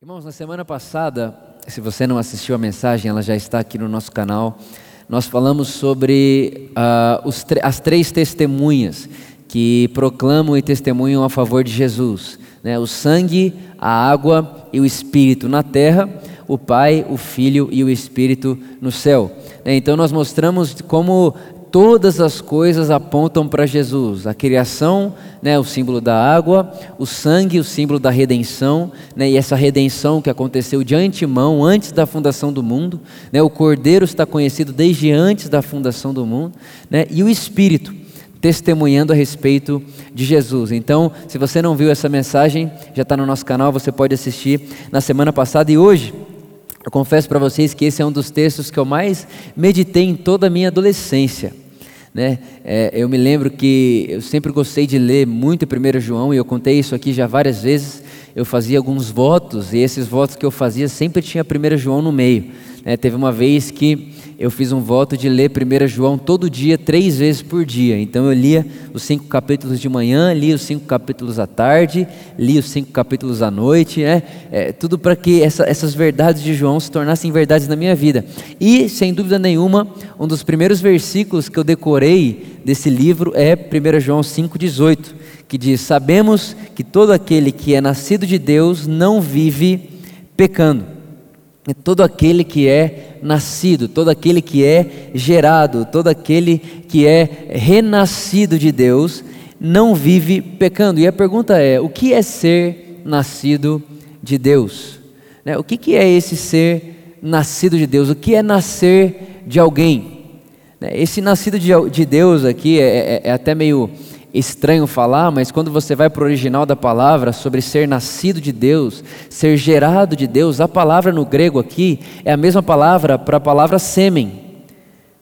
Irmãos, na semana passada, se você não assistiu a mensagem, ela já está aqui no nosso canal. Nós falamos sobre uh, as três testemunhas que proclamam e testemunham a favor de Jesus: né? o sangue, a água e o Espírito na terra, o Pai, o Filho e o Espírito no céu. Né? Então, nós mostramos como todas as coisas apontam para Jesus. A criação, né, o símbolo da água, o sangue, o símbolo da redenção, né, e essa redenção que aconteceu de antemão, antes da fundação do mundo. Né, o Cordeiro está conhecido desde antes da fundação do mundo. Né, e o Espírito, testemunhando a respeito de Jesus. Então, se você não viu essa mensagem, já está no nosso canal, você pode assistir na semana passada e hoje. Eu confesso para vocês que esse é um dos textos que eu mais meditei em toda a minha adolescência. Né? É, eu me lembro que eu sempre gostei de ler muito 1 João, e eu contei isso aqui já várias vezes. Eu fazia alguns votos, e esses votos que eu fazia sempre tinha 1 João no meio. Né? Teve uma vez que eu fiz um voto de ler 1 João todo dia, três vezes por dia. Então eu lia os cinco capítulos de manhã, lia os cinco capítulos à tarde, lia os cinco capítulos à noite, né? É, tudo para que essa, essas verdades de João se tornassem verdades na minha vida. E, sem dúvida nenhuma, um dos primeiros versículos que eu decorei desse livro é 1 João 5,18, que diz: Sabemos que todo aquele que é nascido de Deus não vive pecando todo aquele que é nascido, todo aquele que é gerado, todo aquele que é renascido de Deus, não vive pecando. E a pergunta é: o que é ser nascido de Deus? Né? O que, que é esse ser nascido de Deus? O que é nascer de alguém? Né? Esse nascido de Deus aqui é, é, é até meio estranho falar, mas quando você vai para o original da palavra sobre ser nascido de Deus, ser gerado de Deus, a palavra no grego aqui é a mesma palavra para a palavra sêmen,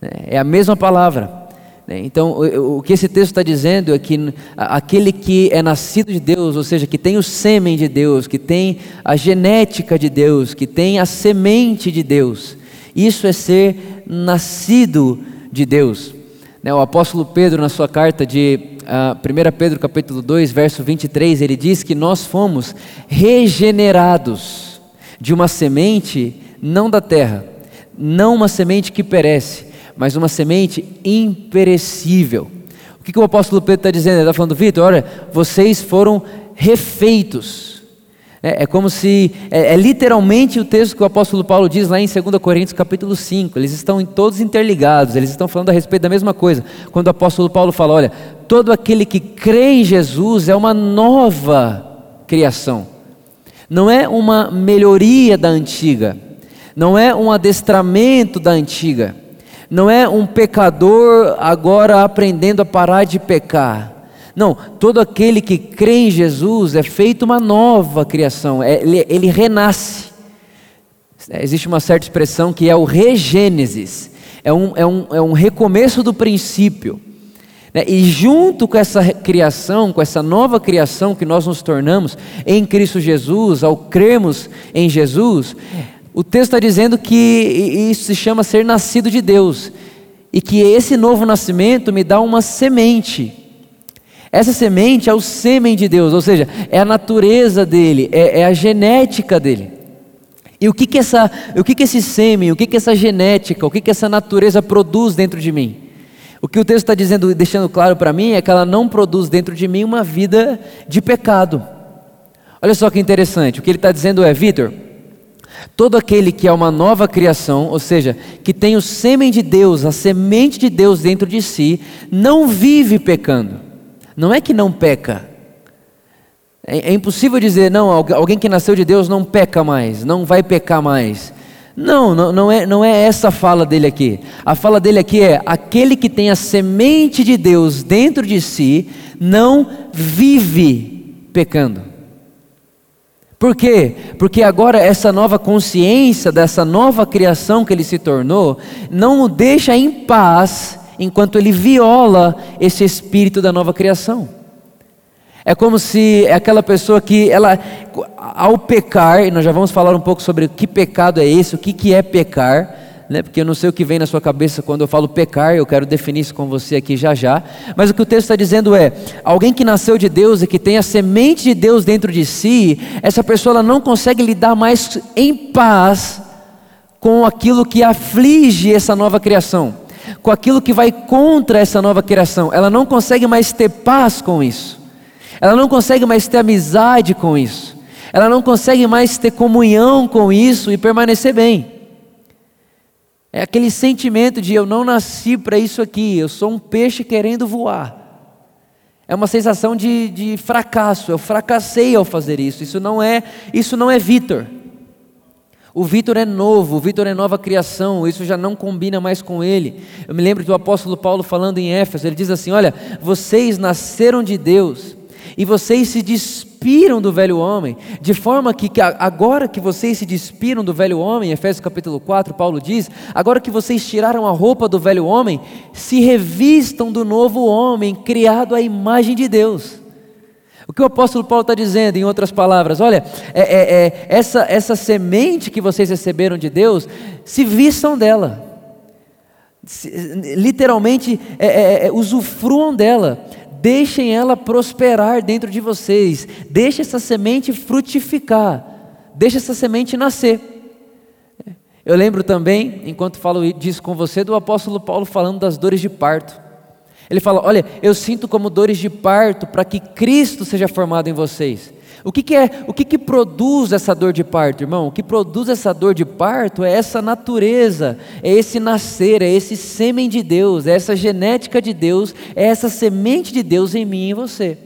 né? é a mesma palavra. Né? Então, o que esse texto está dizendo é que aquele que é nascido de Deus, ou seja, que tem o sêmen de Deus, que tem a genética de Deus, que tem a semente de Deus, isso é ser nascido de Deus. Né? O apóstolo Pedro, na sua carta de uh, 1 Pedro capítulo 2, verso 23, ele diz que nós fomos regenerados de uma semente não da terra, não uma semente que perece, mas uma semente imperecível. O que, que o apóstolo Pedro está dizendo? Ele está falando, Vitor, olha, vocês foram refeitos é, é como se, é, é, literalmente o texto que o apóstolo Paulo diz lá em 2 Coríntios capítulo 5, eles estão todos interligados, eles estão falando a respeito da mesma coisa. Quando o apóstolo Paulo fala, olha, todo aquele que crê em Jesus é uma nova criação, não é uma melhoria da antiga, não é um adestramento da antiga, não é um pecador agora aprendendo a parar de pecar não, todo aquele que crê em Jesus é feito uma nova criação, é, ele, ele renasce. É, existe uma certa expressão que é o regênesis, é um, é um, é um recomeço do princípio. Né? E junto com essa criação, com essa nova criação que nós nos tornamos em Cristo Jesus, ao crermos em Jesus, o texto está dizendo que isso se chama ser nascido de Deus, e que esse novo nascimento me dá uma semente essa semente é o sêmen de Deus, ou seja, é a natureza dele, é, é a genética dele. E o que que, essa, o que que esse sêmen, o que que essa genética, o que que essa natureza produz dentro de mim? O que o texto está dizendo, deixando claro para mim, é que ela não produz dentro de mim uma vida de pecado. Olha só que interessante, o que ele está dizendo é, Vitor, todo aquele que é uma nova criação, ou seja, que tem o sêmen de Deus, a semente de Deus dentro de si, não vive pecando. Não é que não peca. É, é impossível dizer, não, alguém que nasceu de Deus não peca mais, não vai pecar mais. Não, não, não, é, não é essa a fala dele aqui. A fala dele aqui é: aquele que tem a semente de Deus dentro de si não vive pecando. Por quê? Porque agora essa nova consciência, dessa nova criação que ele se tornou, não o deixa em paz enquanto ele viola esse espírito da nova criação. É como se aquela pessoa que ela, ao pecar, e nós já vamos falar um pouco sobre que pecado é esse, o que, que é pecar, né? porque eu não sei o que vem na sua cabeça quando eu falo pecar, eu quero definir isso com você aqui já já. Mas o que o texto está dizendo é: alguém que nasceu de Deus e que tem a semente de Deus dentro de si, essa pessoa ela não consegue lidar mais em paz com aquilo que aflige essa nova criação, com aquilo que vai contra essa nova criação. Ela não consegue mais ter paz com isso, ela não consegue mais ter amizade com isso, ela não consegue mais ter comunhão com isso e permanecer bem. É aquele sentimento de eu não nasci para isso aqui, eu sou um peixe querendo voar. É uma sensação de, de fracasso, eu fracassei ao fazer isso. Isso não é, isso não é Vitor. O Vitor é novo, o Vitor é nova criação, isso já não combina mais com ele. Eu me lembro do apóstolo Paulo falando em Éfeso, ele diz assim: Olha, vocês nasceram de Deus e vocês se despiram do velho homem, de forma que, agora que vocês se despiram do velho homem, Efésios capítulo 4, Paulo diz: agora que vocês tiraram a roupa do velho homem, se revistam do novo homem, criado à imagem de Deus. O que o apóstolo Paulo está dizendo, em outras palavras, olha, é, é, é, essa, essa semente que vocês receberam de Deus, se vistam dela, se, literalmente é, é, é, usufruam dela, deixem ela prosperar dentro de vocês, deixe essa semente frutificar, deixe essa semente nascer. Eu lembro também, enquanto falo disso com você, do apóstolo Paulo falando das dores de parto. Ele fala: Olha, eu sinto como dores de parto para que Cristo seja formado em vocês. O que, que é? O que, que produz essa dor de parto, irmão? O que produz essa dor de parto é essa natureza, é esse nascer, é esse sêmen de Deus, é essa genética de Deus, é essa semente de Deus em mim e em você.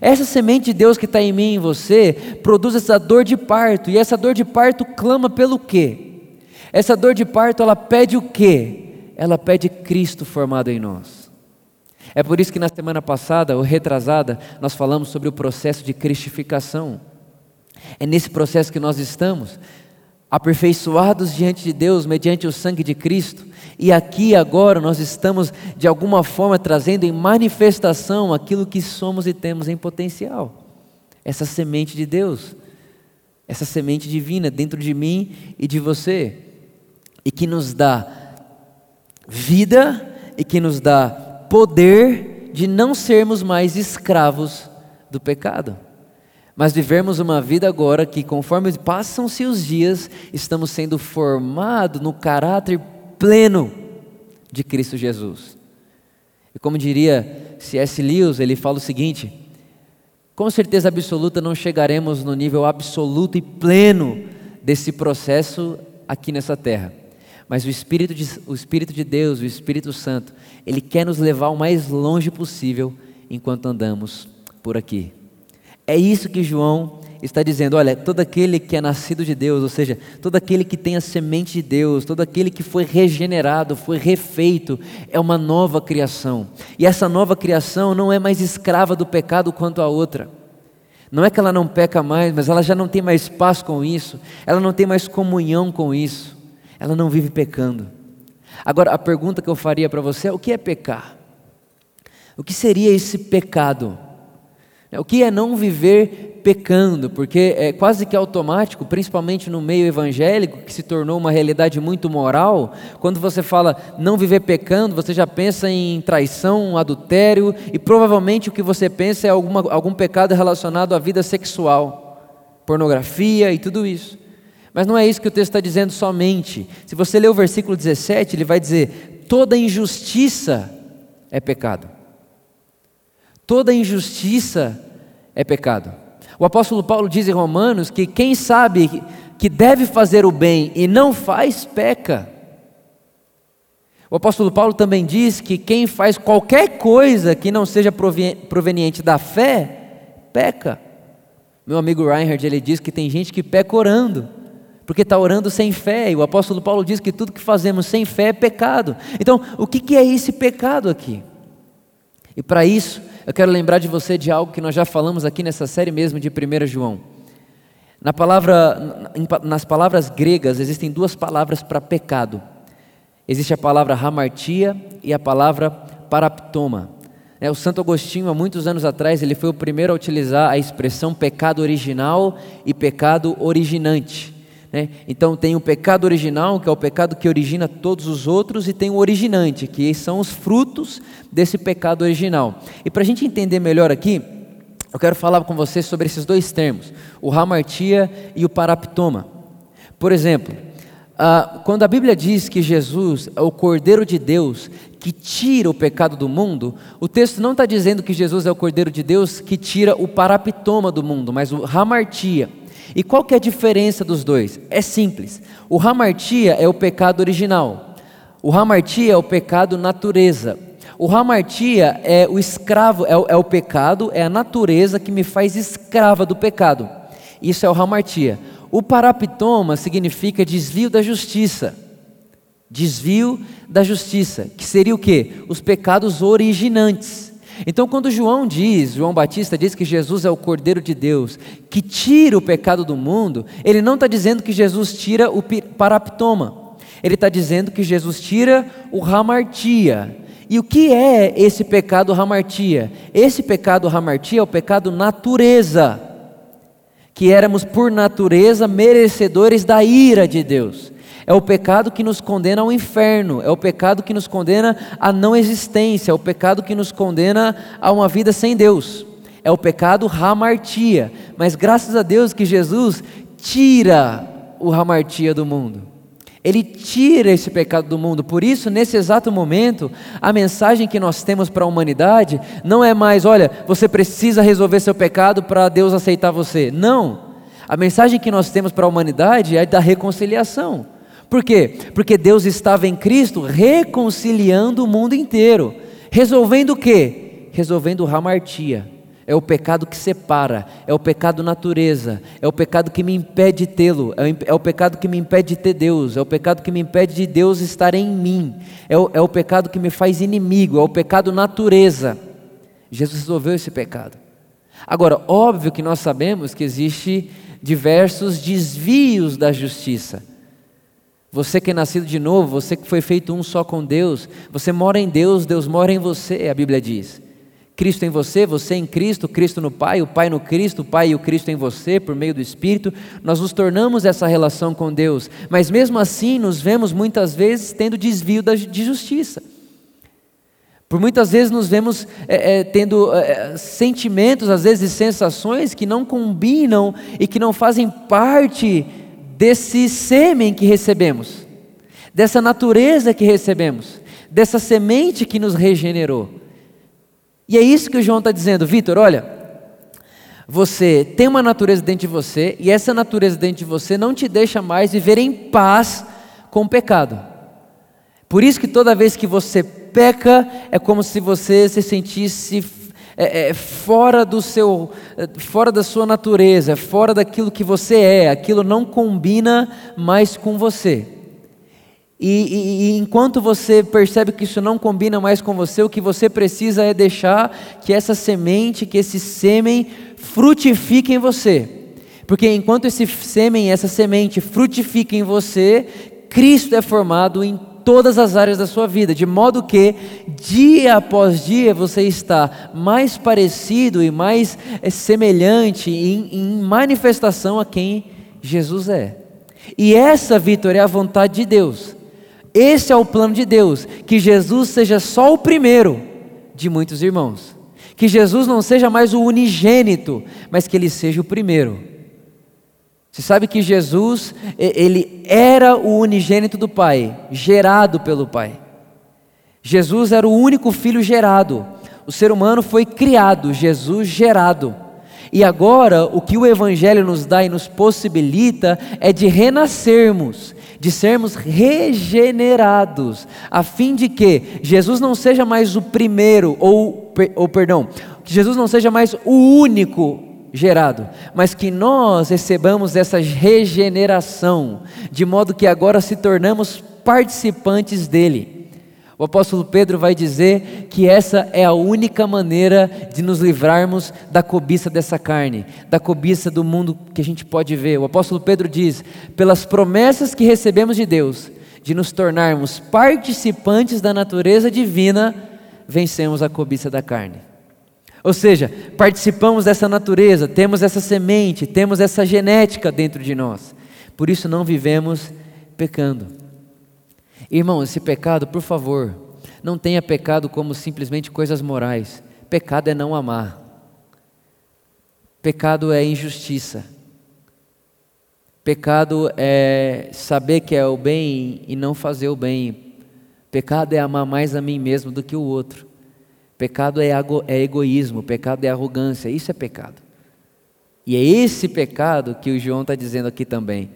Essa semente de Deus que está em mim e em você produz essa dor de parto, e essa dor de parto clama pelo quê? Essa dor de parto ela pede o quê? Ela pede Cristo formado em nós. É por isso que na semana passada, ou retrasada, nós falamos sobre o processo de cristificação. É nesse processo que nós estamos, aperfeiçoados diante de Deus mediante o sangue de Cristo, e aqui agora nós estamos de alguma forma trazendo em manifestação aquilo que somos e temos em potencial. Essa semente de Deus, essa semente divina dentro de mim e de você, e que nos dá vida e que nos dá poder de não sermos mais escravos do pecado, mas vivermos uma vida agora que, conforme passam-se os dias, estamos sendo formados no caráter pleno de Cristo Jesus. E como diria C.S. Lewis, ele fala o seguinte: com certeza absoluta não chegaremos no nível absoluto e pleno desse processo aqui nessa terra. Mas o Espírito, de, o Espírito de Deus, o Espírito Santo, ele quer nos levar o mais longe possível enquanto andamos por aqui. É isso que João está dizendo: olha, todo aquele que é nascido de Deus, ou seja, todo aquele que tem a semente de Deus, todo aquele que foi regenerado, foi refeito, é uma nova criação. E essa nova criação não é mais escrava do pecado quanto a outra. Não é que ela não peca mais, mas ela já não tem mais paz com isso, ela não tem mais comunhão com isso ela não vive pecando. Agora, a pergunta que eu faria para você é: o que é pecar? O que seria esse pecado? O que é não viver pecando? Porque é quase que automático, principalmente no meio evangélico, que se tornou uma realidade muito moral. Quando você fala não viver pecando, você já pensa em traição, adultério, e provavelmente o que você pensa é alguma, algum pecado relacionado à vida sexual, pornografia e tudo isso. Mas não é isso que o texto está dizendo somente. Se você ler o versículo 17, ele vai dizer: toda injustiça é pecado. Toda injustiça é pecado. O apóstolo Paulo diz em Romanos que quem sabe que deve fazer o bem e não faz, peca. O apóstolo Paulo também diz que quem faz qualquer coisa que não seja proveniente da fé, peca. Meu amigo Reinhard, ele diz que tem gente que peca orando porque está orando sem fé, e o apóstolo Paulo diz que tudo que fazemos sem fé é pecado. Então, o que, é esse pecado aqui? E para isso, eu quero lembrar de você de algo que nós já falamos aqui nessa série mesmo de 1 João. Na palavra, nas palavras gregas existem duas palavras para pecado. Existe a palavra hamartia e a palavra paraptoma. É, o Santo Agostinho, há muitos anos atrás, ele foi o primeiro a utilizar a expressão pecado original e pecado originante. Né? Então tem o pecado original, que é o pecado que origina todos os outros, e tem o originante, que são os frutos desse pecado original. E para a gente entender melhor aqui, eu quero falar com você sobre esses dois termos, o hamartia e o paraptoma. Por exemplo, quando a Bíblia diz que Jesus é o Cordeiro de Deus que tira o pecado do mundo, o texto não está dizendo que Jesus é o Cordeiro de Deus que tira o paraptoma do mundo, mas o hamartia. E qual que é a diferença dos dois? É simples. O hamartia é o pecado original. O hamartia é o pecado natureza. O hamartia é o escravo, é o, é o pecado, é a natureza que me faz escrava do pecado. Isso é o hamartia. O paraptoma significa desvio da justiça. Desvio da justiça, que seria o que? Os pecados originantes. Então, quando João diz, João Batista diz que Jesus é o Cordeiro de Deus, que tira o pecado do mundo, ele não está dizendo que Jesus tira o paraptoma, ele está dizendo que Jesus tira o ramartia. E o que é esse pecado ramartia? Esse pecado ramartia é o pecado natureza, que éramos por natureza merecedores da ira de Deus. É o pecado que nos condena ao inferno, é o pecado que nos condena à não existência, é o pecado que nos condena a uma vida sem Deus. É o pecado ramartia. Mas graças a Deus que Jesus tira o ramartia do mundo. Ele tira esse pecado do mundo. Por isso, nesse exato momento, a mensagem que nós temos para a humanidade não é mais, olha, você precisa resolver seu pecado para Deus aceitar você. Não. A mensagem que nós temos para a humanidade é da reconciliação. Por quê? Porque Deus estava em Cristo reconciliando o mundo inteiro. Resolvendo o quê? Resolvendo ramartia. É o pecado que separa, é o pecado natureza, é o pecado que me impede de tê-lo, é o pecado que me impede de ter Deus, é o pecado que me impede de Deus estar em mim, é o, é o pecado que me faz inimigo, é o pecado natureza. Jesus resolveu esse pecado. Agora, óbvio que nós sabemos que existe diversos desvios da justiça. Você que é nascido de novo, você que foi feito um só com Deus, você mora em Deus, Deus mora em você, a Bíblia diz. Cristo em você, você em Cristo, Cristo no Pai, o Pai no Cristo, o Pai e o Cristo em você, por meio do Espírito, nós nos tornamos essa relação com Deus, mas mesmo assim nos vemos muitas vezes tendo desvio de justiça. Por muitas vezes nos vemos é, é, tendo é, sentimentos, às vezes sensações que não combinam e que não fazem parte desse sêmen que recebemos, dessa natureza que recebemos, dessa semente que nos regenerou. E é isso que o João está dizendo, Vitor, olha, você tem uma natureza dentro de você, e essa natureza dentro de você não te deixa mais viver em paz com o pecado. Por isso que toda vez que você peca, é como se você se sentisse é, é, fora do seu, é, fora da sua natureza, fora daquilo que você é, aquilo não combina mais com você. E, e, e, enquanto você percebe que isso não combina mais com você, o que você precisa é deixar que essa semente, que esse sêmen frutifique em você. Porque enquanto esse sêmen, essa semente frutifica em você, Cristo é formado em todas as áreas da sua vida, de modo que dia após dia você está mais parecido e mais eh, semelhante em, em manifestação a quem Jesus é. E essa, Vitor, é a vontade de Deus. Esse é o plano de Deus, que Jesus seja só o primeiro de muitos irmãos. Que Jesus não seja mais o unigênito, mas que ele seja o primeiro. Você sabe que Jesus, ele era o unigênito do Pai, gerado pelo Pai. Jesus era o único filho gerado. O ser humano foi criado, Jesus gerado. E agora, o que o Evangelho nos dá e nos possibilita é de renascermos, de sermos regenerados, a fim de que Jesus não seja mais o primeiro, ou, ou perdão, que Jesus não seja mais o único gerado, mas que nós recebamos essa regeneração, de modo que agora se tornamos participantes dele. O apóstolo Pedro vai dizer que essa é a única maneira de nos livrarmos da cobiça dessa carne, da cobiça do mundo que a gente pode ver. O apóstolo Pedro diz: pelas promessas que recebemos de Deus, de nos tornarmos participantes da natureza divina, vencemos a cobiça da carne. Ou seja, participamos dessa natureza, temos essa semente, temos essa genética dentro de nós. Por isso não vivemos pecando. Irmão, esse pecado, por favor, não tenha pecado como simplesmente coisas morais. Pecado é não amar. Pecado é injustiça. Pecado é saber que é o bem e não fazer o bem. Pecado é amar mais a mim mesmo do que o outro. Pecado é, é egoísmo, pecado é arrogância, isso é pecado. E é esse pecado que o João está dizendo aqui também.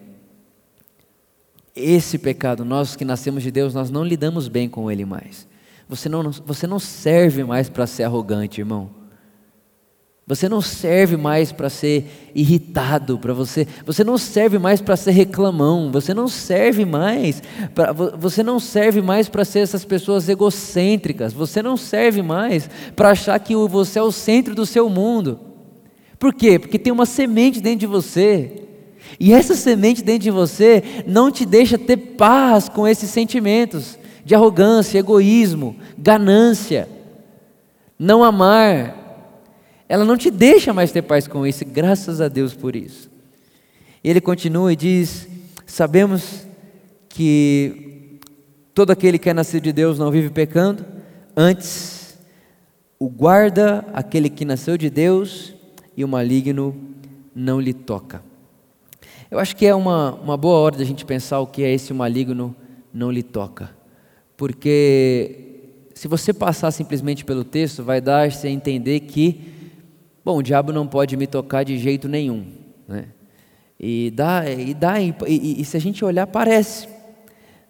Esse pecado, nós que nascemos de Deus, nós não lidamos bem com ele mais. Você não, você não serve mais para ser arrogante, irmão. Você não serve mais para ser irritado, para você, você não serve mais para ser reclamão, você não serve mais para você não serve mais para ser essas pessoas egocêntricas, você não serve mais para achar que você é o centro do seu mundo. Por quê? Porque tem uma semente dentro de você. E essa semente dentro de você não te deixa ter paz com esses sentimentos de arrogância, egoísmo, ganância, não amar, ela não te deixa mais ter paz com isso, graças a Deus por isso. Ele continua e diz: Sabemos que todo aquele que é nascido de Deus não vive pecando, antes o guarda aquele que nasceu de Deus e o maligno não lhe toca. Eu acho que é uma, uma boa hora da gente pensar o que é esse maligno não lhe toca, porque se você passar simplesmente pelo texto, vai dar-se a entender que Bom, o diabo não pode me tocar de jeito nenhum. Né? E, dá, e, dá, e, e, e se a gente olhar, parece.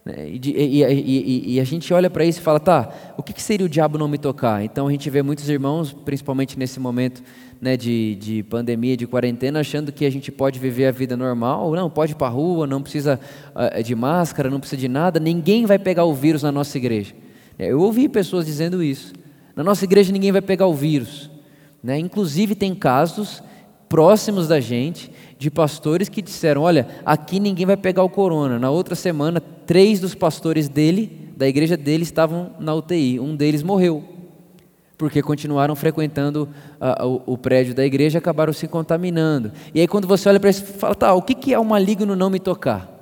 Né? E, a gente olha para isso e fala, tá, o que, que, seria o diabo não me tocar? Então a gente vê muitos irmãos, principalmente nesse momento né, de, de pandemia, de quarentena, achando que a gente pode viver a vida normal, não, pode ir para a rua, não precisa uh, de máscara, não precisa de nada, ninguém vai pegar o vírus na nossa igreja. Eu ouvi pessoas dizendo isso. Na nossa igreja ninguém vai pegar o vírus. Né? Inclusive, tem casos próximos da gente de pastores que disseram: Olha, aqui ninguém vai pegar o corona. Na outra semana, três dos pastores dele, da igreja dele, estavam na UTI. Um deles morreu, porque continuaram frequentando uh, o, o, prédio da igreja e acabaram se contaminando. E aí, quando você olha para isso, fala: Tá, o que, que é o maligno não me tocar?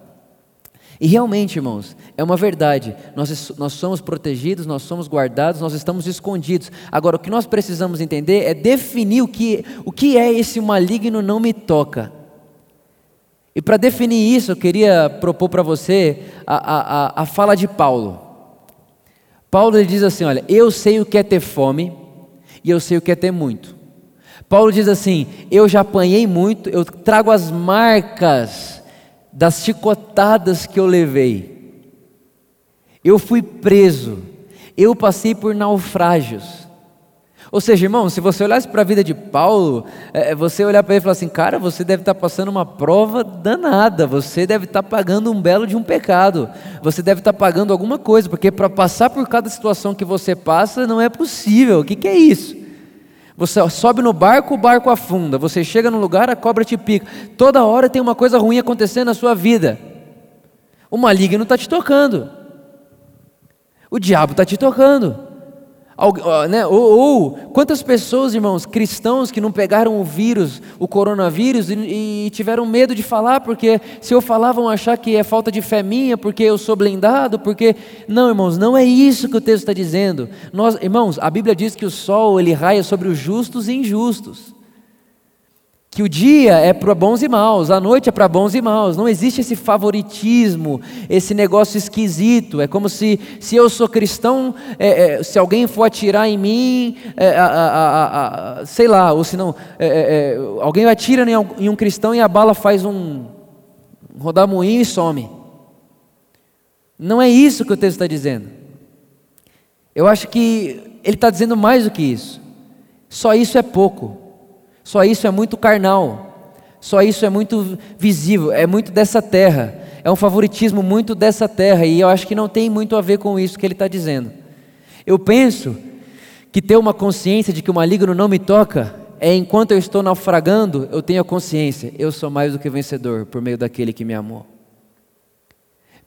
E realmente, irmãos, é uma verdade. Nós, nós somos protegidos, nós somos guardados, nós estamos escondidos. Agora, o que nós precisamos entender é definir o que, o que é esse maligno não me toca. E para definir isso, eu queria propor para você a, a, a fala de Paulo. Paulo diz assim: Olha, eu sei o que é ter fome e eu sei o que é ter muito. Paulo diz assim: Eu já apanhei muito, eu trago as marcas das chicotadas que eu levei. Eu fui preso, eu passei por naufrágios. Ou seja, irmão, se você olhasse para a vida de Paulo, é, é, você olhar para ele e falar assim, cara, você deve estar tá passando uma prova danada, você deve estar tá pagando um belo de um pecado, você deve estar tá pagando alguma coisa, porque para passar por cada situação que você passa não é possível. O que, que é isso? Você sobe no barco, o barco afunda. Você chega no lugar, a cobra te pica. Toda hora tem uma coisa ruim acontecendo na sua vida. O maligno está te tocando. O diabo está te tocando. Né? Ou, ou, quantas pessoas, irmãos, cristãos que não pegaram o vírus, o coronavírus, e, e, tiveram medo de falar, porque se eu falar vão achar que é falta de fé minha, porque eu sou blindado, porque. Não, irmãos, não é isso que o texto está dizendo. Nós, irmãos, a Bíblia diz que o sol ele raia sobre os justos e injustos que o dia é para bons e maus, a noite é para bons e maus. Não existe esse favoritismo, esse negócio esquisito. É como se, se eu sou cristão, é, é, se alguém for atirar em mim, é, a, a, a, sei lá, ou se não, é, é, é, alguém atira em um cristão e a bala faz um rodamuinho e some. Não é isso que o texto está dizendo. Eu acho que ele está dizendo mais do que isso. Só isso é pouco. Só isso é muito carnal. Só isso é muito visível, é muito dessa terra. É um favoritismo muito dessa terra. E eu acho que não tem muito a ver com isso que ele está dizendo. Eu penso que ter uma consciência de que o maligno não me toca é enquanto eu estou naufragando, eu tenho a consciência, eu sou mais do que vencedor por meio daquele que me amou.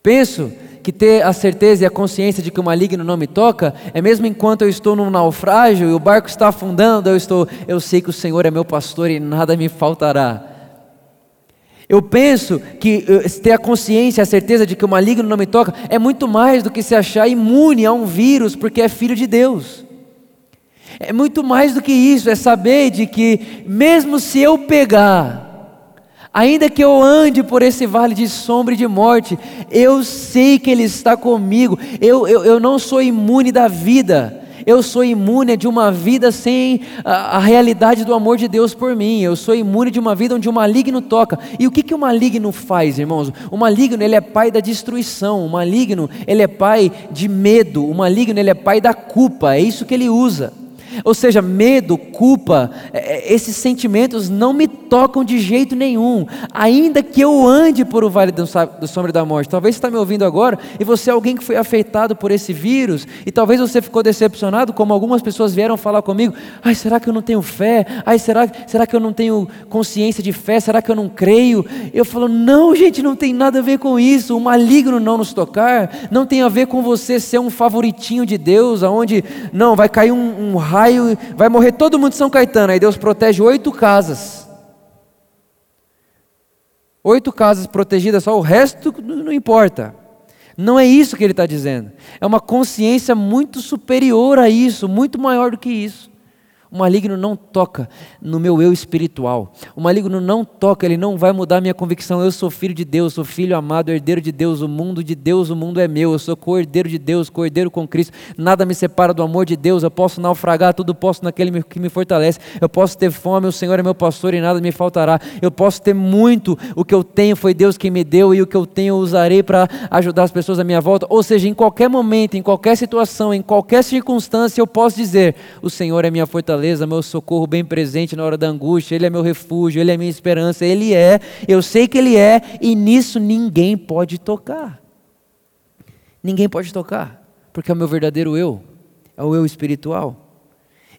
Penso que ter a certeza e a consciência de que o maligno não me toca é mesmo enquanto eu estou num naufrágio e o barco está afundando, eu estou, eu sei que o Senhor é meu pastor e nada me faltará. Eu penso que ter a consciência, a certeza de que o maligno não me toca, é muito mais do que se achar imune a um vírus porque é filho de Deus. É muito mais do que isso, é saber de que, mesmo se eu pegar, ainda que eu ande por esse vale de sombra e de morte, eu sei que Ele está comigo, eu, eu, eu não sou imune da vida, eu sou imune de uma vida sem a, a, realidade do amor de Deus por mim. Eu sou imune de uma vida onde o maligno toca. E o que, que o maligno faz, irmãos? O maligno ele é pai da destruição. O maligno ele é pai de medo. O maligno ele é pai da culpa. É isso que ele usa. Ou seja, medo, culpa, é, é, esses sentimentos não me tocam de jeito nenhum, ainda que eu ande por o vale do, do sombra da morte. Talvez você está me ouvindo agora e você é alguém que foi afetado por esse vírus, e talvez você ficou decepcionado, como algumas pessoas vieram falar comigo: ai, será que eu não tenho fé? Ai, será, será que eu não tenho consciência de fé? Será que eu não creio? Eu falo: não, gente, não tem nada a ver com isso. O maligno não nos tocar, não tem a ver com você ser um favoritinho de Deus, aonde não vai cair um, um raio, vai morrer todo mundo de São Caetano. Aí Deus protege oito casas. Oito casas protegidas, só o resto não importa. Não é isso que ele está dizendo. É uma consciência muito superior a isso, muito maior do que isso. O maligno não toca no meu eu espiritual. O maligno não toca, ele não vai mudar minha convicção. Eu sou filho de Deus, sou filho amado, herdeiro de Deus, o mundo de Deus, o mundo é meu. Eu sou cordeiro de Deus, cordeiro com Cristo. Nada me separa do amor de Deus. Eu posso naufragar, tudo posso naquele que me fortalece. Eu posso ter fome, o Senhor é meu pastor e nada me faltará. Eu posso ter muito, o que eu tenho foi Deus quem me deu e o que eu tenho eu usarei para ajudar as pessoas à minha volta. Ou seja, em qualquer momento, em qualquer situação, em qualquer circunstância, eu posso dizer: o Senhor é minha fortaleza fortaleza, meu socorro bem presente na hora da angústia, Ele é meu refúgio, Ele é minha esperança, Ele é, eu sei que Ele é, e nisso ninguém pode tocar. Ninguém pode tocar, porque é o meu verdadeiro eu, é o eu espiritual.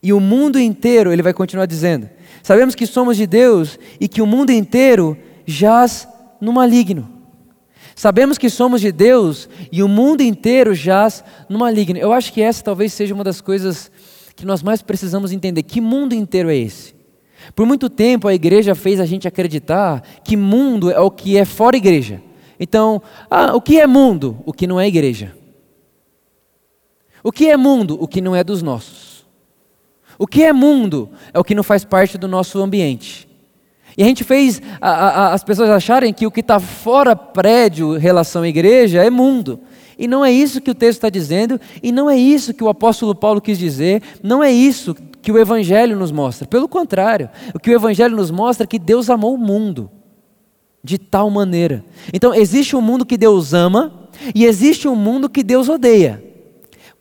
E o mundo inteiro, ele vai continuar dizendo: sabemos que somos de Deus e que o mundo inteiro jaz no maligno. Sabemos que somos de Deus e o mundo inteiro jaz no maligno. Eu acho que essa talvez seja uma das coisas que nós mais precisamos entender: que mundo inteiro é esse? Por muito tempo a igreja fez a gente acreditar que mundo é o que é fora igreja. Então, ah, o que é mundo? O que não é igreja. O que é mundo? O que não é dos nossos. O que é mundo? É o que não faz parte do nosso ambiente. E a gente fez a, a, as pessoas acharem que o que está fora prédio, relação à igreja, é mundo. E não é isso que o texto está dizendo, e não é isso que o apóstolo Paulo quis dizer, não é isso que o Evangelho nos mostra. Pelo contrário, o que o Evangelho nos mostra é que Deus amou o mundo de tal maneira. Então, existe um mundo que Deus ama e existe um mundo que Deus odeia.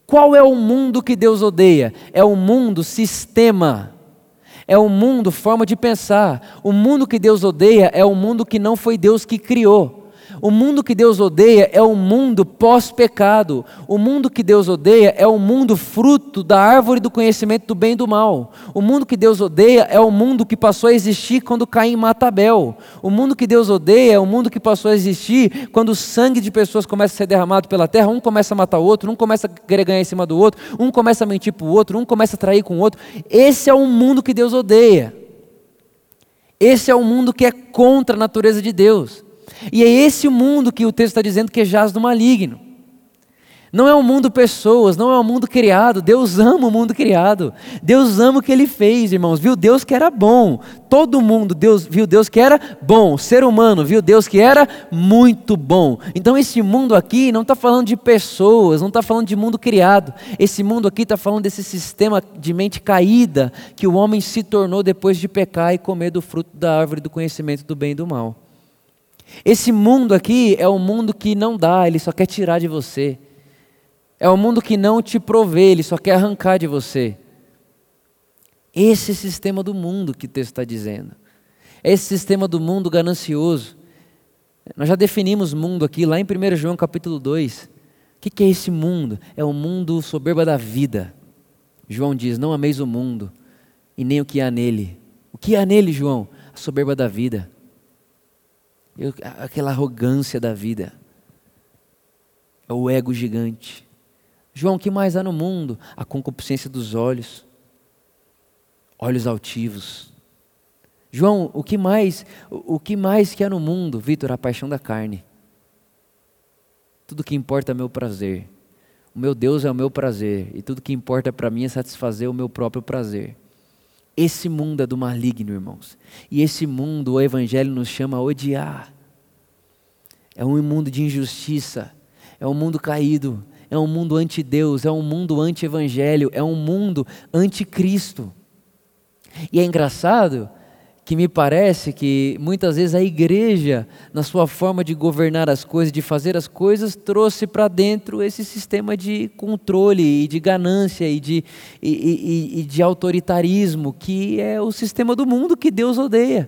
Qual é o mundo que Deus odeia? É o mundo sistema. É o mundo forma de pensar. O mundo que Deus odeia é o mundo que não foi Deus que criou. O mundo que Deus odeia é o mundo pós-pecado. O mundo que Deus odeia é o mundo fruto da árvore do conhecimento do bem e do mal. O mundo que Deus odeia é o mundo que passou a existir quando Caim mata Abel. O mundo que Deus odeia é o mundo que passou a existir quando o sangue de pessoas começa a ser derramado pela terra. Um começa a matar o outro, um começa a querer ganhar em cima do outro, um começa a mentir para o outro, um começa a trair com o outro. Esse é o mundo que Deus odeia. Esse é o mundo que é contra a natureza de Deus. E é esse o mundo que o texto está dizendo que jaz do maligno. Não é um mundo pessoas, não é um mundo criado. Deus ama o mundo criado. Deus ama o que Ele fez, irmãos. Viu Deus que era bom. Todo mundo Deus viu Deus que era bom. Ser humano viu Deus que era muito bom. Então esse mundo aqui não está falando de pessoas, não está falando de mundo criado. Esse mundo aqui está falando desse sistema de mente caída que o homem se tornou depois de pecar e comer do fruto da árvore do conhecimento do bem e do mal. Esse mundo aqui é um mundo que não dá, ele só quer tirar de você. É um mundo que não te provê, ele só quer arrancar de você. Esse é sistema do mundo que o texto está dizendo. Esse sistema do mundo ganancioso. Nós já definimos mundo aqui, lá em 1 João capítulo 2. O que é esse mundo? É o mundo soberba da vida. João diz: Não ameis o mundo e nem o que há nele. O que há nele, João? A soberba da vida eu, aquela arrogância da vida, é o ego gigante. João, o que mais há no mundo? A concupiscência dos olhos, olhos altivos. João, o que mais, o que mais que há no mundo, Vitor, a paixão da carne. Tudo que importa é meu prazer. O meu Deus é o meu prazer e tudo que importa para mim é satisfazer o meu próprio prazer. Esse mundo é do maligno, irmãos. E esse mundo o evangelho nos chama a odiar. É um mundo de injustiça, é um mundo caído, é um mundo anti-Deus, é um mundo anti-evangelho, é um mundo anti-Cristo. E é engraçado que me parece que muitas vezes a igreja, na sua forma de governar as coisas, de fazer as coisas, trouxe para dentro esse sistema de controle e de ganância e de, e, e, e de autoritarismo, que é o sistema do mundo que Deus odeia.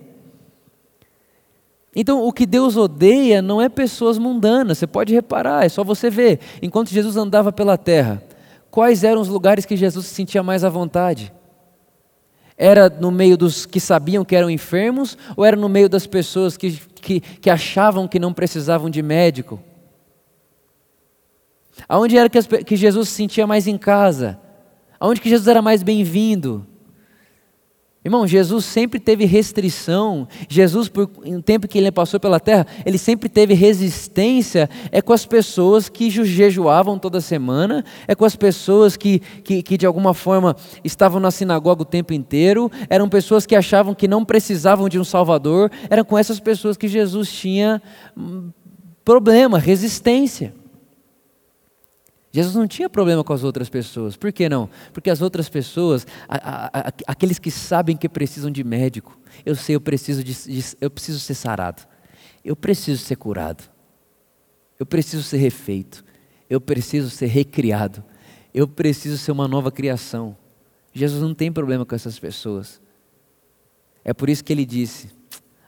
Então, o que Deus odeia não é pessoas mundanas, você pode reparar, é só você ver. Enquanto Jesus andava pela terra, quais eram os lugares que Jesus se sentia mais à vontade? Era no meio dos que sabiam que eram enfermos ou era no meio das pessoas que, que, que achavam que não precisavam de médico? Aonde era que, as, que Jesus se sentia mais em casa? Aonde que Jesus era mais bem-vindo? Irmão, Jesus sempre teve restrição. Jesus, por um tempo que ele passou pela terra, ele sempre teve resistência. É com as pessoas que jejuavam toda semana, é com as pessoas que, que, que de alguma forma estavam na sinagoga o tempo inteiro, eram pessoas que achavam que não precisavam de um Salvador, eram com essas pessoas que Jesus tinha hum, problema, resistência. Jesus não tinha problema com as outras pessoas. Por que não? Porque as outras pessoas, a, a, a, aqueles que sabem que precisam de médico, eu sei, eu preciso, de, de, eu preciso ser sarado, eu preciso ser curado, eu preciso ser refeito, eu preciso ser recriado, eu preciso ser uma nova criação. Jesus não tem problema com essas pessoas. É por isso que ele disse: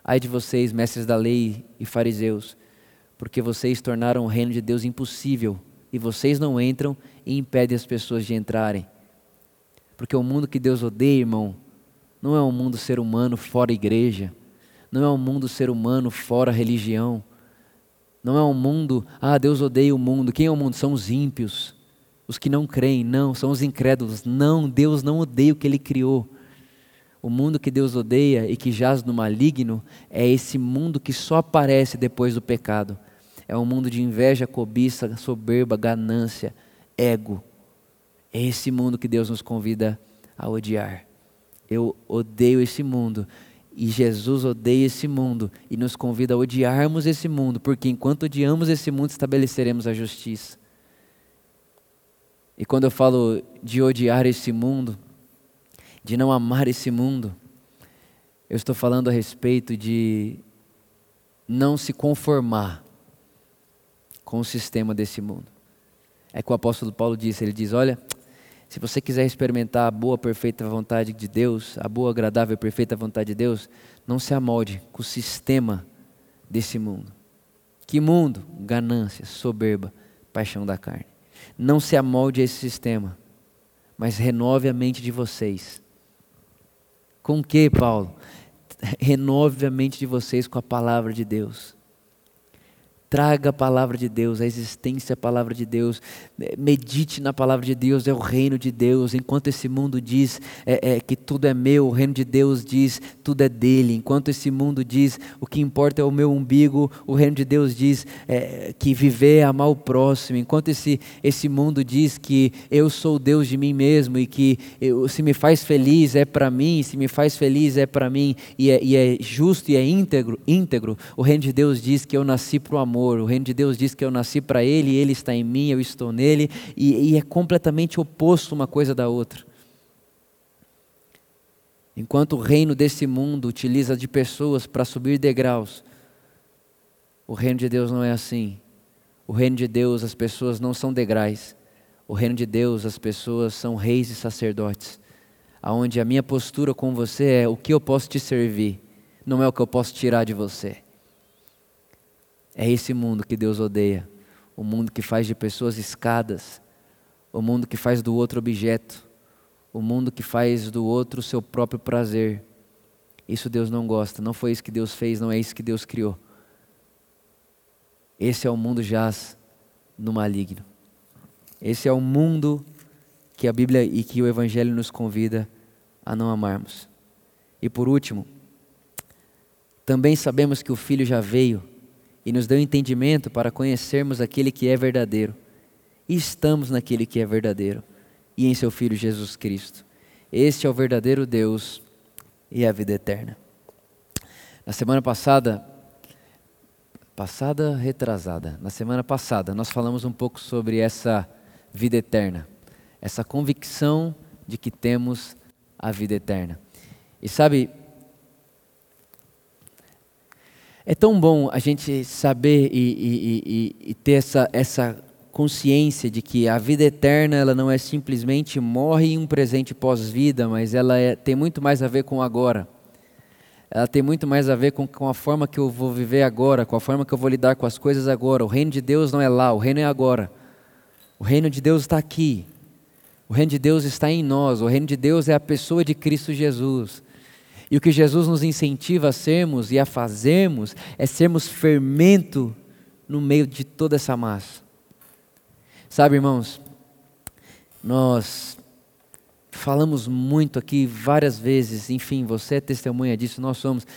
Ai de vocês, mestres da lei e fariseus, porque vocês tornaram o reino de Deus impossível e vocês não entram e impedem as pessoas de entrarem. Porque o mundo que Deus odeia, irmão, não é um mundo ser humano fora igreja, não é um mundo ser humano fora religião, não é um mundo, ah, Deus odeia o mundo. Quem é o mundo? São os ímpios, os que não creem, não, são os incrédulos. Não, Deus não odeia o que Ele criou. O mundo que Deus odeia e que jaz no maligno é esse mundo que só aparece depois do pecado. É um mundo de inveja, cobiça, soberba, ganância, ego. É esse mundo que Deus nos convida a odiar. Eu odeio esse mundo. E Jesus odeia esse mundo e nos convida a odiarmos esse mundo, porque enquanto odiamos esse mundo, estabeleceremos a justiça. E quando eu falo de odiar esse mundo, de não amar esse mundo, eu estou falando a respeito de não se conformar com o sistema desse mundo. É que o apóstolo Paulo disse, ele diz, olha, se você quiser experimentar a boa, perfeita vontade de Deus, a boa, agradável e perfeita vontade de Deus, não se amolde com o sistema desse mundo. Que mundo? Ganância, soberba, paixão da carne. Não se amolde a esse sistema, mas renove a mente de vocês. Com o que, Paulo? Renove a mente de vocês com a palavra de Deus. Traga a palavra de Deus, a existência, a palavra de Deus. Medite na palavra de Deus, é o reino de Deus. Enquanto esse mundo diz é, é, que tudo é meu, o reino de Deus diz tudo é dele. Enquanto esse mundo diz o que importa é o meu umbigo, o reino de Deus diz é, que viver é amar o próximo. Enquanto esse, esse mundo diz que eu sou Deus de mim mesmo e que eu, se me faz feliz é para mim, se me faz feliz é para mim e é, e é justo e é íntegro, íntegro, o reino de Deus diz que eu nasci para o amor amor. O reino de Deus diz que eu nasci para Ele, Ele está em mim, eu estou nele, e, e é completamente oposto uma coisa da outra. Enquanto o reino desse mundo utiliza de pessoas para subir degraus, o reino de Deus não é assim. O reino de Deus, as pessoas não são degraus. O reino de Deus, as pessoas são reis e sacerdotes. Aonde a minha postura com você é o que eu posso te servir, não é o que eu posso tirar de você. É esse mundo que Deus odeia. O mundo que faz de pessoas escadas. O mundo que faz do outro objeto. O mundo que faz do outro seu próprio prazer. Isso Deus não gosta. Não foi isso que Deus fez, não é isso que Deus criou. Esse é o mundo jaz no maligno. Esse é o mundo que a Bíblia e que o Evangelho nos convida a não amarmos. E por último, também sabemos que o Filho já veio e nos deu entendimento para conhecermos aquele que é verdadeiro. E estamos naquele que é verdadeiro e em seu Filho Jesus Cristo. Este é o verdadeiro Deus e a vida eterna. Na semana passada, passada, retrasada, na semana passada, nós falamos um pouco sobre essa vida eterna, essa convicção de que temos a vida eterna. E sabe, é tão bom a gente saber e, e, e, e, ter essa, essa consciência de que a vida eterna ela não é simplesmente morre em um presente pós-vida, mas ela é, tem muito mais a ver com agora. Ela tem muito mais a ver com, com a forma que eu vou viver agora, com a forma que eu vou lidar com as coisas agora. O reino de Deus não é lá, o reino é agora. O reino de Deus está aqui. O reino de Deus está em nós. O reino de Deus é a pessoa de Cristo Jesus. E o que Jesus nos incentiva a sermos e a fazermos é sermos fermento no meio de toda essa massa. Sabe, irmãos, nós falamos muito aqui várias vezes, enfim, você é testemunha disso, nós somos.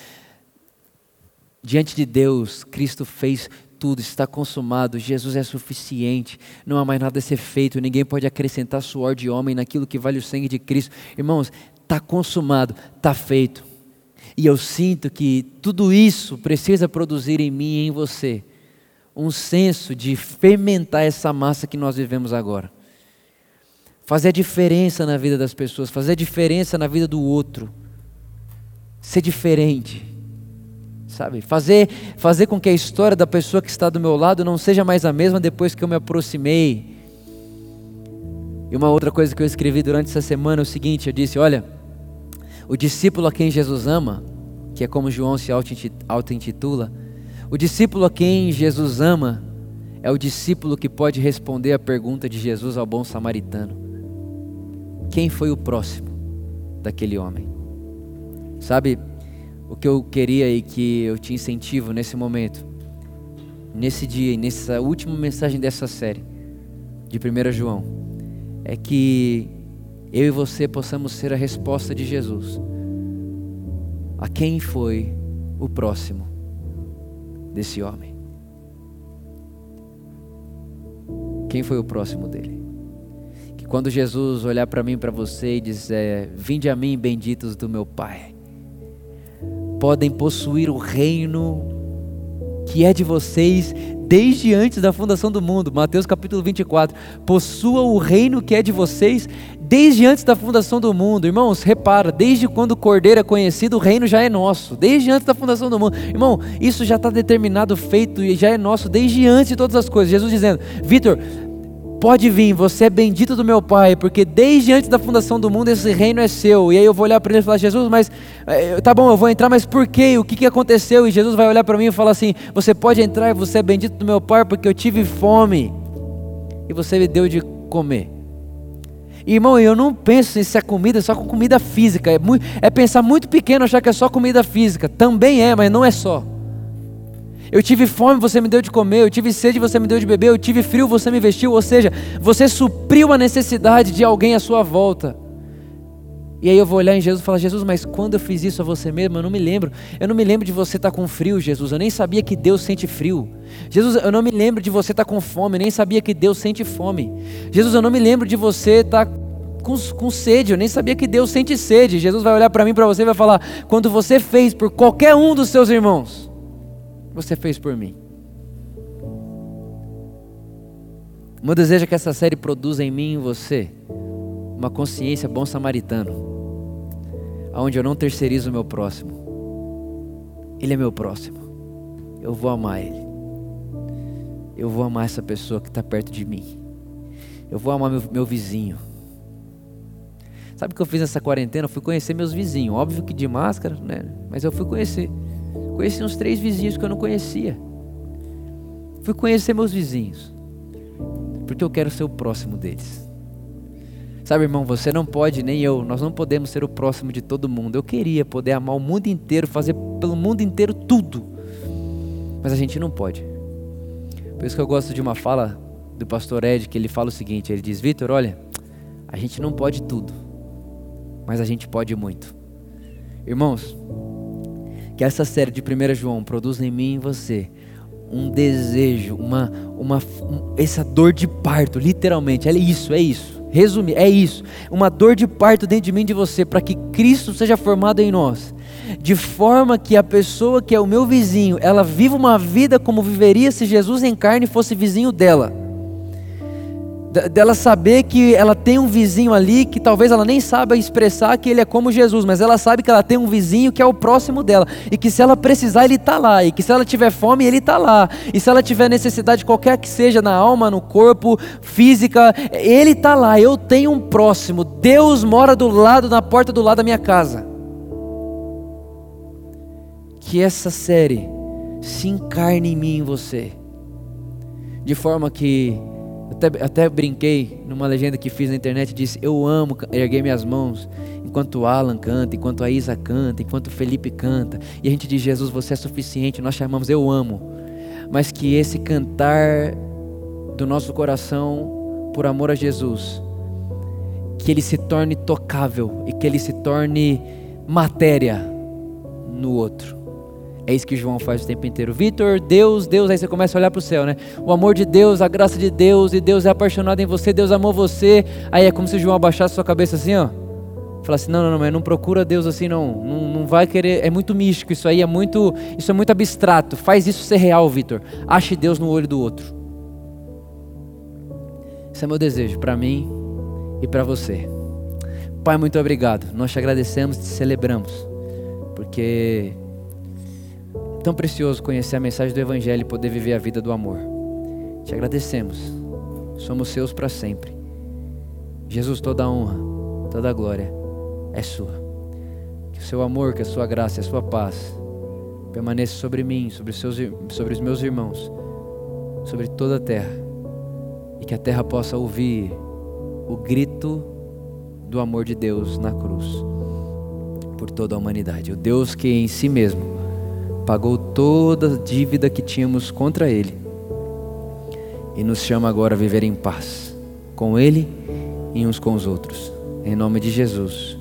Diante de Deus, Cristo fez tudo, está consumado, Jesus é suficiente, não há mais nada a ser feito, ninguém pode acrescentar suor de homem naquilo que vale o sangue de Cristo. Irmãos, está consumado, está feito. E eu sinto que tudo isso precisa produzir em mim e em você um senso de fermentar essa massa que nós vivemos agora. Fazer a diferença na vida das pessoas, fazer a diferença na vida do outro. Ser diferente. Sabe? Fazer, fazer com que a história da pessoa que está do meu lado não seja mais a mesma depois que eu me aproximei. E uma outra coisa que eu escrevi durante essa semana é o seguinte: eu disse, olha, o discípulo a quem Jesus ama, que é como João se auto-intitula, o discípulo a quem Jesus ama é o discípulo que pode responder a pergunta de Jesus ao bom samaritano: Quem foi o próximo daquele homem? Sabe, o que eu queria e que eu te incentivo nesse momento, nesse dia e nessa última mensagem dessa série de 1 João, é que eu e você possamos ser a resposta de Jesus. A quem foi o próximo desse homem? Quem foi o próximo dele? Que quando Jesus olhar para mim, para você e dizer: Vinde a mim, benditos do meu Pai, podem possuir o reino que é de vocês desde antes da fundação do mundo. Mateus capítulo 24. Possua o reino que é de vocês desde antes da fundação do mundo. Irmãos, repara, desde quando o Cordeiro é conhecido, o reino já é nosso. Desde antes da fundação do mundo. Irmão, isso já está determinado, feito e já é nosso desde antes de todas as coisas. Jesus dizendo: Vitor, Pode vir, você é bendito do meu Pai, porque desde antes da fundação do mundo esse reino é seu. E aí eu vou olhar para ele e falar: Jesus, mas eh, tá bom, eu vou entrar, mas por quê? O que, que aconteceu? E Jesus vai olhar para mim e falar assim: Você pode entrar, você é bendito do meu Pai, porque eu tive fome e você me deu de comer. Irmão, eu não penso se é comida só com comida física. É, muito, é pensar muito pequeno achar que é só comida física. Também é, mas não é só. Eu tive fome, você me deu de comer. Eu tive sede, você me deu de beber. Eu tive frio, você me vestiu. Ou seja, você supriu a necessidade de alguém à sua volta. E aí eu vou olhar em Jesus e falar: Jesus, mas quando eu fiz isso a você mesmo? Eu não me lembro. Eu não me lembro de você estar tá com frio, Jesus. Eu nem sabia que Deus sente frio. Jesus, eu não me lembro de você estar tá com fome. Eu nem sabia que Deus sente fome. Jesus, eu não me lembro de você estar. Tá com, com, sede, eu nem sabia que Deus sente sede. Jesus vai olhar para mim, para você e vai falar: quando você fez por qualquer um dos seus irmãos, você fez por mim. O meu desejo é que essa série produza em mim e em você uma consciência bom samaritano, onde eu não terceirizo o meu próximo. Ele é meu próximo. Eu vou amar ele. Eu vou amar essa pessoa que está perto de mim. Eu vou amar meu, meu vizinho. Sabe o que eu fiz nessa quarentena? Eu fui conhecer meus vizinhos. Óbvio que de máscara, né? Mas eu fui conhecer. Conheci uns três vizinhos que eu não conhecia. Fui conhecer meus vizinhos. Porque eu quero ser o próximo deles. Sabe, irmão, você não pode, nem eu, nós não podemos ser o próximo de todo mundo. Eu queria poder amar o mundo inteiro, fazer pelo mundo inteiro tudo. Mas a gente não pode. Por isso que eu gosto de uma fala do pastor Ed, que ele fala o seguinte: ele diz, Vitor, olha, a gente não pode tudo, mas a gente pode muito. Irmãos, que essa série de 1 João produza em mim e em você um desejo, uma, uma, um, essa dor de parto, literalmente, é isso, é isso. Resumir, é isso. Uma dor de parto dentro de mim e de você, para que Cristo seja formado em nós. De forma que a pessoa que é o meu vizinho, ela viva uma vida como viveria se Jesus em carne fosse vizinho dela dela saber que ela tem um vizinho ali que talvez ela nem saiba expressar que ele é como Jesus, mas ela sabe que ela tem um vizinho que é o próximo dela e que se ela precisar ele está lá e que se ela tiver fome ele está lá e se ela tiver necessidade qualquer que seja na alma, no corpo, física, ele está lá. Eu tenho um próximo. Deus mora do lado, na porta do lado da minha casa. Que essa série se encarne em mim em você, de forma que até, até brinquei numa legenda que fiz na internet, disse: Eu amo, erguei minhas mãos enquanto o Alan canta, enquanto a Isa canta, enquanto o Felipe canta. E a gente diz: Jesus, você é suficiente. Nós chamamos Eu amo. Mas que esse cantar do nosso coração por amor a Jesus, que ele se torne tocável e que ele se torne matéria no outro. É isso que João faz o tempo inteiro. Vitor, Deus, Deus, aí você começa a olhar para o céu, né? O amor de Deus, a graça de Deus, e Deus é apaixonado em você, Deus amou você. Aí é como se João abaixasse sua cabeça assim, ó. Falasse, assim, não, não, não, mas não procura Deus assim, não. não. Não vai querer, é muito místico isso aí, é muito, isso é muito abstrato. Faz isso ser real, Vitor. Ache Deus no olho do outro. Esse é meu desejo para mim e para você. Pai, muito obrigado. Nós te agradecemos, te celebramos, porque tão precioso conhecer a mensagem do Evangelho e poder viver a vida do amor. Te agradecemos. Somos seus para sempre. Jesus, toda a honra, toda a glória é sua. Que o seu amor, que a sua graça a sua paz permaneça sobre mim, sobre seus, sobre os meus irmãos, sobre toda a terra. E que a terra possa ouvir o grito do amor de Deus na cruz por toda a humanidade. O Deus que em si mesmo pagou toda a dívida que tínhamos contra Ele e nos chama agora a viver em paz com Ele e uns com os outros. Em nome de Jesus.